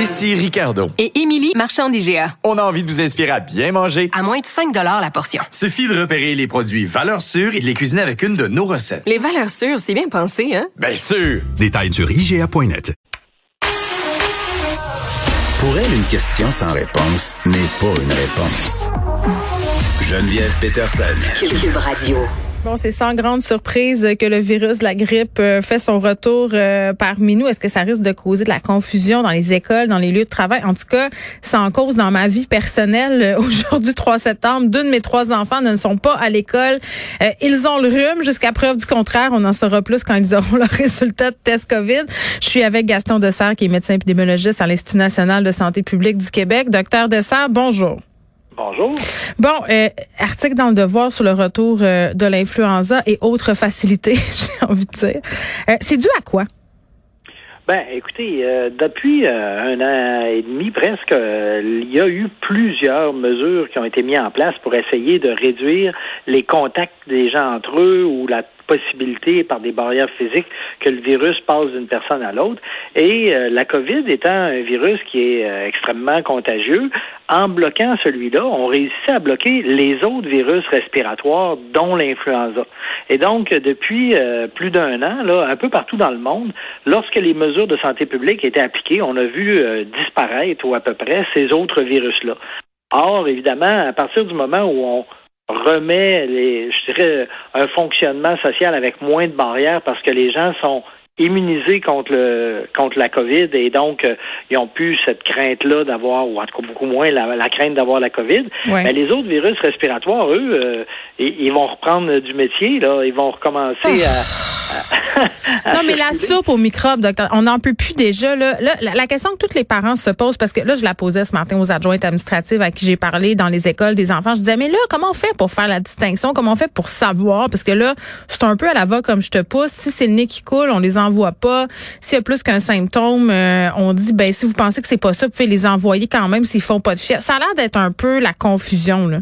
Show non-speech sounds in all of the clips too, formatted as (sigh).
Ici Ricardo. Et Émilie, marchand d'IGA. On a envie de vous inspirer à bien manger. À moins de 5 la portion. Suffit de repérer les produits valeurs sûres et de les cuisiner avec une de nos recettes. Les valeurs sûres, c'est bien pensé, hein? Bien sûr! Détails sur IGA.net. Pour elle, une question sans réponse n'est pas une réponse. Geneviève Peterson. Cube Radio. Bon, c'est sans grande surprise que le virus de la grippe euh, fait son retour euh, parmi nous. Est-ce que ça risque de causer de la confusion dans les écoles, dans les lieux de travail? En tout cas, c'est en cause dans ma vie personnelle. (laughs) Aujourd'hui, 3 septembre, deux de mes trois enfants ne sont pas à l'école. Euh, ils ont le rhume. Jusqu'à preuve du contraire, on en saura plus quand ils auront (laughs) le résultat de test COVID. Je suis avec Gaston Dessert, qui est médecin épidémiologiste à l'Institut national de santé publique du Québec. Docteur Dessert, bonjour. Bonjour. Bon, euh, article dans le Devoir sur le retour euh, de l'influenza et autres facilités, (laughs) j'ai envie de dire. Euh, c'est dû à quoi? Ben, écoutez, depuis un an et demi presque, il y a eu plusieurs mesures qui ont été mises en place pour essayer de réduire les contacts des gens entre eux ou la par des barrières physiques que le virus passe d'une personne à l'autre. Et euh, la COVID étant un virus qui est euh, extrêmement contagieux, en bloquant celui-là, on réussit à bloquer les autres virus respiratoires, dont l'influenza. Et donc, depuis euh, plus d'un an, là, un peu partout dans le monde, lorsque les mesures de santé publique étaient appliquées, on a vu disparaître ou à peu près ces autres virus-là. Or, évidemment, à partir du moment où on remet les, je dirais, un fonctionnement social avec moins de barrières parce que les gens sont immunisés contre le contre la COVID et donc euh, ils ont plus cette crainte là d'avoir ou en tout cas beaucoup moins la, crainte d'avoir la COVID. Mais les autres virus respiratoires, eux, euh, ils, vont reprendre du métier là, ils vont recommencer à non, mais la soupe aux microbes, docteur, on n'en peut plus déjà. Là, la, question que tous les parents se posent, parce que là, je la posais ce matin aux adjointes administratives à qui j'ai parlé dans les écoles des enfants. Je disais, mais là, comment on fait pour faire la distinction? Comment on fait pour savoir? Parce que là, c'est un peu à la va comme je te pousse. Si c'est le nez qui coule, on les envoie pas. S'il y a plus qu'un symptôme, euh, on dit, ben, si vous pensez que c'est pas ça, vous pouvez les envoyer quand même s'ils font pas de fièvre. Ça a l'air d'être un peu la confusion, là.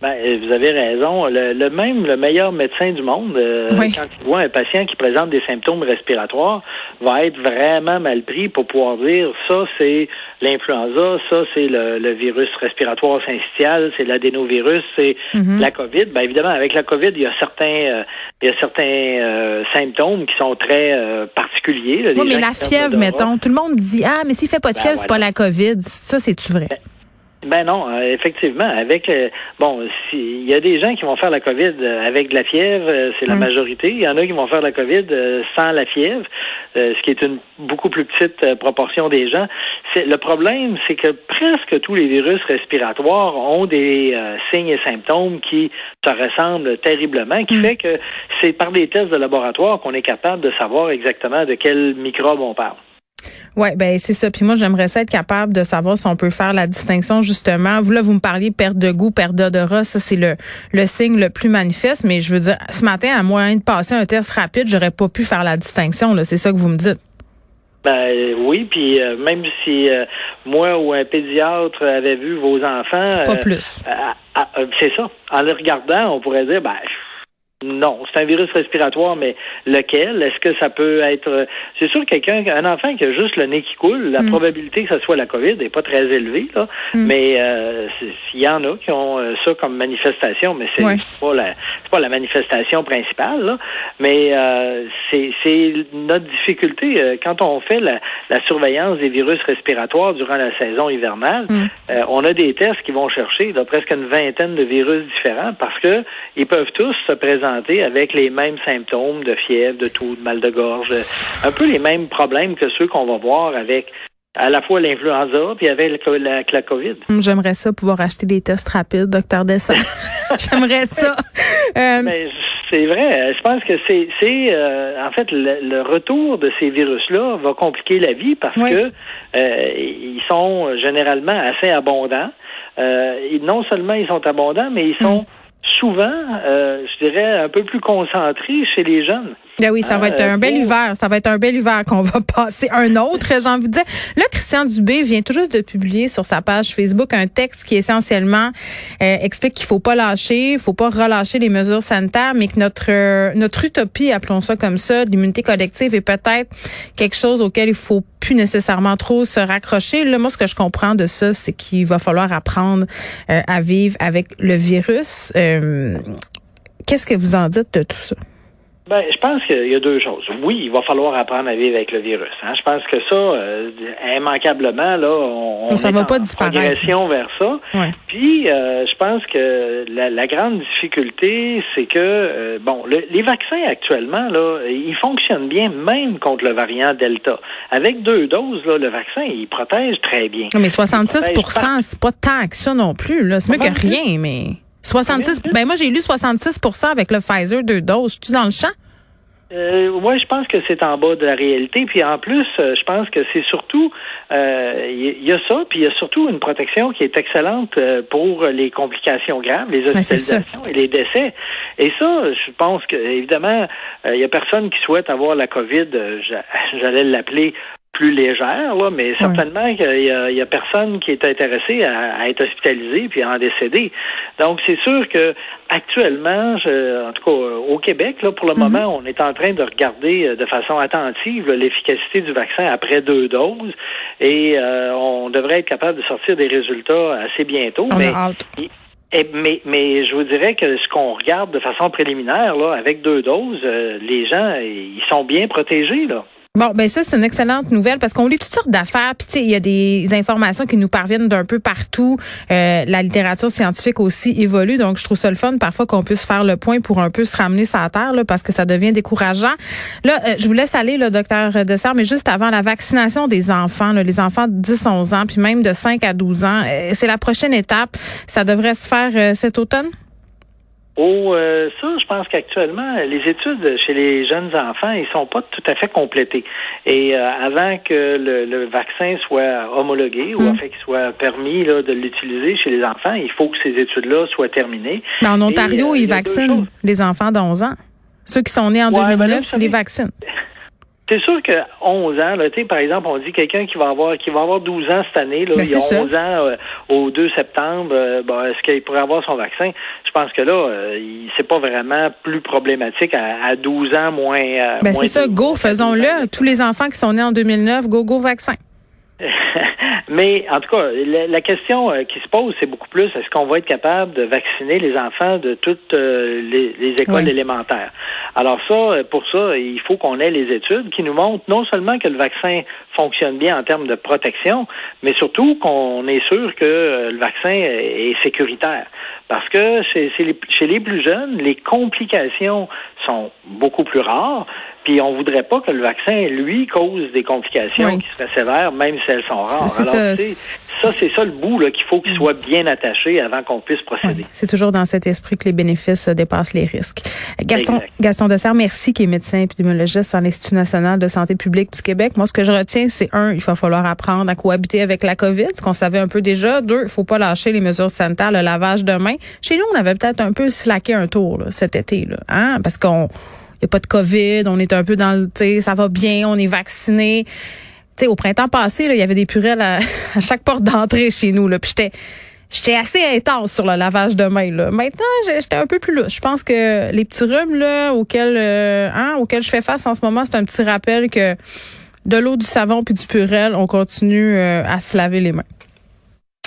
Ben, euh, vous avez raison. Le, même, le meilleur médecin du monde, euh, quand il voit un patient qui présente des symptômes respiratoires, va être vraiment mal pris pour pouvoir dire ça, c'est l'influenza, ça, c'est le, virus respiratoire syncytial, c'est l'adénovirus, c'est mhm. la COVID. Ben, évidemment, avec la COVID, il y a certains, euh, il y a certains symptômes qui sont très particuliers. oui, mais la fièvre, mettons, tout le monde dit ah, mais s'il fait pas de ben, fièvre, c'est pas la COVID. Ça, c'est-tu vrai? Ben, ben non, euh, effectivement. Avec euh, bon, il y a des gens qui vont faire la COVID euh, avec de la fièvre, c'est la majorité. Il y en a qui vont faire la COVID sans la fièvre, ce qui est une beaucoup plus petite proportion des gens. C'est le problème, c'est que presque tous les virus respiratoires ont des signes et symptômes qui se ressemblent terriblement, qui mm. fait que c'est par des tests de laboratoire qu'on est capable de savoir exactement de quel microbe on parle. Oui, ben c'est ça. Puis moi, j'aimerais ça être capable de savoir si on peut faire la distinction justement. Vous là, vous me parliez perte de goût, perte d'odorat, ça c'est le, le signe le plus manifeste. Mais je veux dire, ce matin, à moyen de passer un test rapide, j'aurais pas pu faire la distinction. Là, c'est ça que vous me dites. Ben oui, puis euh, même si euh, moi ou un pédiatre avait vu vos enfants, pas plus. Euh, c'est ça. En les regardant, on pourrait dire, ben non, c'est un virus respiratoire, mais lequel? Est-ce que ça peut être... C'est sûr, quelqu'un, un enfant qui a juste le nez qui coule, la mm. probabilité que ce soit la COVID n'est pas très élevée, là. Mm. Mais euh, il y en a qui ont euh, ça comme manifestation, mais c'est pas la c'est pas la manifestation principale, là. Mais euh, c'est notre difficulté euh, quand on fait la, la, surveillance des virus respiratoires durant la saison hivernale. Mm. Euh, on a des tests qui vont chercher là, presque une vingtaine de virus différents parce que ils peuvent tous se présenter avec les mêmes symptômes de fièvre, de toux, de mal de gorge, un peu les mêmes problèmes que ceux qu'on va voir avec à la fois l'influenza puis avec la, la, COVID. Hum, j'aimerais ça pouvoir acheter des tests rapides, docteur Dessin. (laughs) J'aimerais ça. Euh, c'est vrai. Je pense que c'est, c'est euh, en fait le, retour de ces virus-là va compliquer la vie parce que euh, ils sont généralement assez abondants. non seulement ils sont abondants, mais ils sont hum souvent, euh, je dirais, un peu plus concentré chez les jeunes. Ben oui, ça va être Euh, un bel hiver. Ça va être un bel hiver qu'on va (laughs) passer. Un autre, j'ai envie de dire. Là, Christian Dubé vient tout juste de publier sur sa page Facebook un texte qui essentiellement euh, explique qu'il faut pas lâcher, il faut pas relâcher les mesures sanitaires, mais que notre euh, notre utopie, appelons ça comme ça, l'immunité collective est peut-être quelque chose auquel il faut plus nécessairement trop se raccrocher. Là, moi, ce que je comprends de ça, c'est qu'il va falloir apprendre euh, à vivre avec le virus. Euh, Qu'est-ce que vous en dites de tout ça? Ben, je pense qu'il y a deux choses. Oui, il va falloir apprendre à vivre avec le virus. hein. Je pense que ça, euh, immanquablement, là, on, on Ça est va en pas disparaître. progression vers ça. Ouais. Puis, euh, je pense que la, la grande difficulté, c'est que, euh, bon, le- les vaccins actuellement, là, ils fonctionnent bien même contre le variant Delta. Avec deux doses, là, le vaccin, il protège très bien. Mais 66 Il protège pas- c'est pas tant que ça non plus. là. C'est mieux que rien, mais 66 Combien? ben moi j'ai lu 66% avec le Pfizer deux doses. Je suis dans le champ? Euh, ouais, je pense que c'est en bas de la réalité. Puis en plus, euh, je pense que c'est surtout, euh, il y, a ça, puis il y a surtout une protection qui est excellente euh, pour les complications graves, les hospitalisations et les décès. Et ça, je pense que évidemment, euh, il y a personne qui souhaite avoir la COVID. euh, j'a- (laughs) J'allais l'appeler plus légère, là, mais certainement qu'il y, a- il y a personne qui est intéressé à, à être hospitalisé puis à en décéder. Donc, c'est sûr que actuellement, je- en tout cas au Québec, là, pour le moment, on est en train de regarder euh, de façon attentive l'efficacité du vaccin après deux doses et euh, on devrait être capable de sortir des résultats assez bientôt. On mais et- mais, mais je vous dirais que ce qu'on regarde de façon préliminaire, là, avec deux doses, euh, les gens, ils sont bien protégés, là. Bon, ben ça, c'est une excellente nouvelle parce qu'on lit toutes sortes d'affaires. Puis, tu sais, il y a des informations qui nous parviennent d'un peu partout. Euh, la littérature scientifique aussi évolue. Donc, je trouve ça le fun parfois qu'on puisse faire le point pour un peu se ramener la terre parce que ça devient décourageant. Là, euh, je vous laisse aller, le docteur Dessert, mais juste avant la vaccination des enfants, les enfants de 10-11 ans, puis même de 5 à 12 ans, euh, c'est la prochaine étape. Ça devrait se faire cet automne? Oh, euh, ça, je pense qu'actuellement, les études chez les jeunes enfants, ils sont pas tout à fait complétés. Et euh, avant que le, le vaccin soit homologué ou en fait qu'il soit permis là, de l'utiliser chez les enfants, il faut que ces études-là soient terminées. Mais en Et, Ontario, euh, il ils vaccinent les enfants d'11 ans. Ceux qui sont nés en Ouais, ben là, 2009, vous savez- les vaccinent. C'est sûr que 11 ans, là, tu sais, par exemple, on dit quelqu'un qui va avoir qui va avoir 12 ans cette année, là, Ben, il y a c'est ça. 11 ans euh, au 2 septembre, euh, bon, est-ce qu'il pourrait avoir son vaccin? Je pense que là, euh, il- c'est pas vraiment plus problématique à, à 12 ans moins. euh, Ben moins c'est ça, go, mois, 12 ans. faisons-le. Tous les enfants qui sont nés en 2009, go, go, vaccin. Mais en tout cas, la, la question euh, qui se pose, c'est beaucoup plus est-ce qu'on va être capable de vacciner les enfants de toutes euh, les, les écoles élémentaires? Alors ça, euh, pour ça, il faut qu'on ait les études qui nous montrent non seulement que le vaccin fonctionne bien en termes de protection, mais surtout qu'on est sûr que le vaccin est est sécuritaire. Parce que chez, chez les, chez les plus jeunes, les complications sont beaucoup plus rares. Puis on voudrait pas que le vaccin, lui, cause des complications Oui. qui seraient sévères, même si elles sont rares. C'est- Alors, ça. tu sais, ça, c'est ça le bout là, qu'il faut qu'il soit bien attaché avant qu'on puisse procéder. C'est toujours dans cet esprit que les bénéfices euh, dépassent les risques. Gaston, Exact. Gaston Dessert, merci, qui est médecin épidémiologiste à l'Institut national de santé publique du Québec. Moi, ce que je retiens, c'est un, il va falloir apprendre à cohabiter avec la COVID, ce qu'on savait un peu déjà. Deux, il faut pas lâcher les mesures sanitaires, le lavage de mains. Chez nous, on avait peut-être un peu slacké un tour là, cet été, là, hein, parce qu'on n'y a pas de COVID, on est un peu dans le, ça va bien, on est vacciné. Tu sais, au printemps passé, il y avait des purelles (laughs) à, chaque porte d'entrée chez nous. Là, puis j'étais, j'étais assez intense sur le lavage de mains. Là. Maintenant, j'étais un peu plus louche. Je pense que les petits rhumes là, auxquels, euh, hein, auxquels je fais face en ce moment, c'est un petit rappel que de l'eau, du savon puis du purel, on continue euh, à se laver les mains.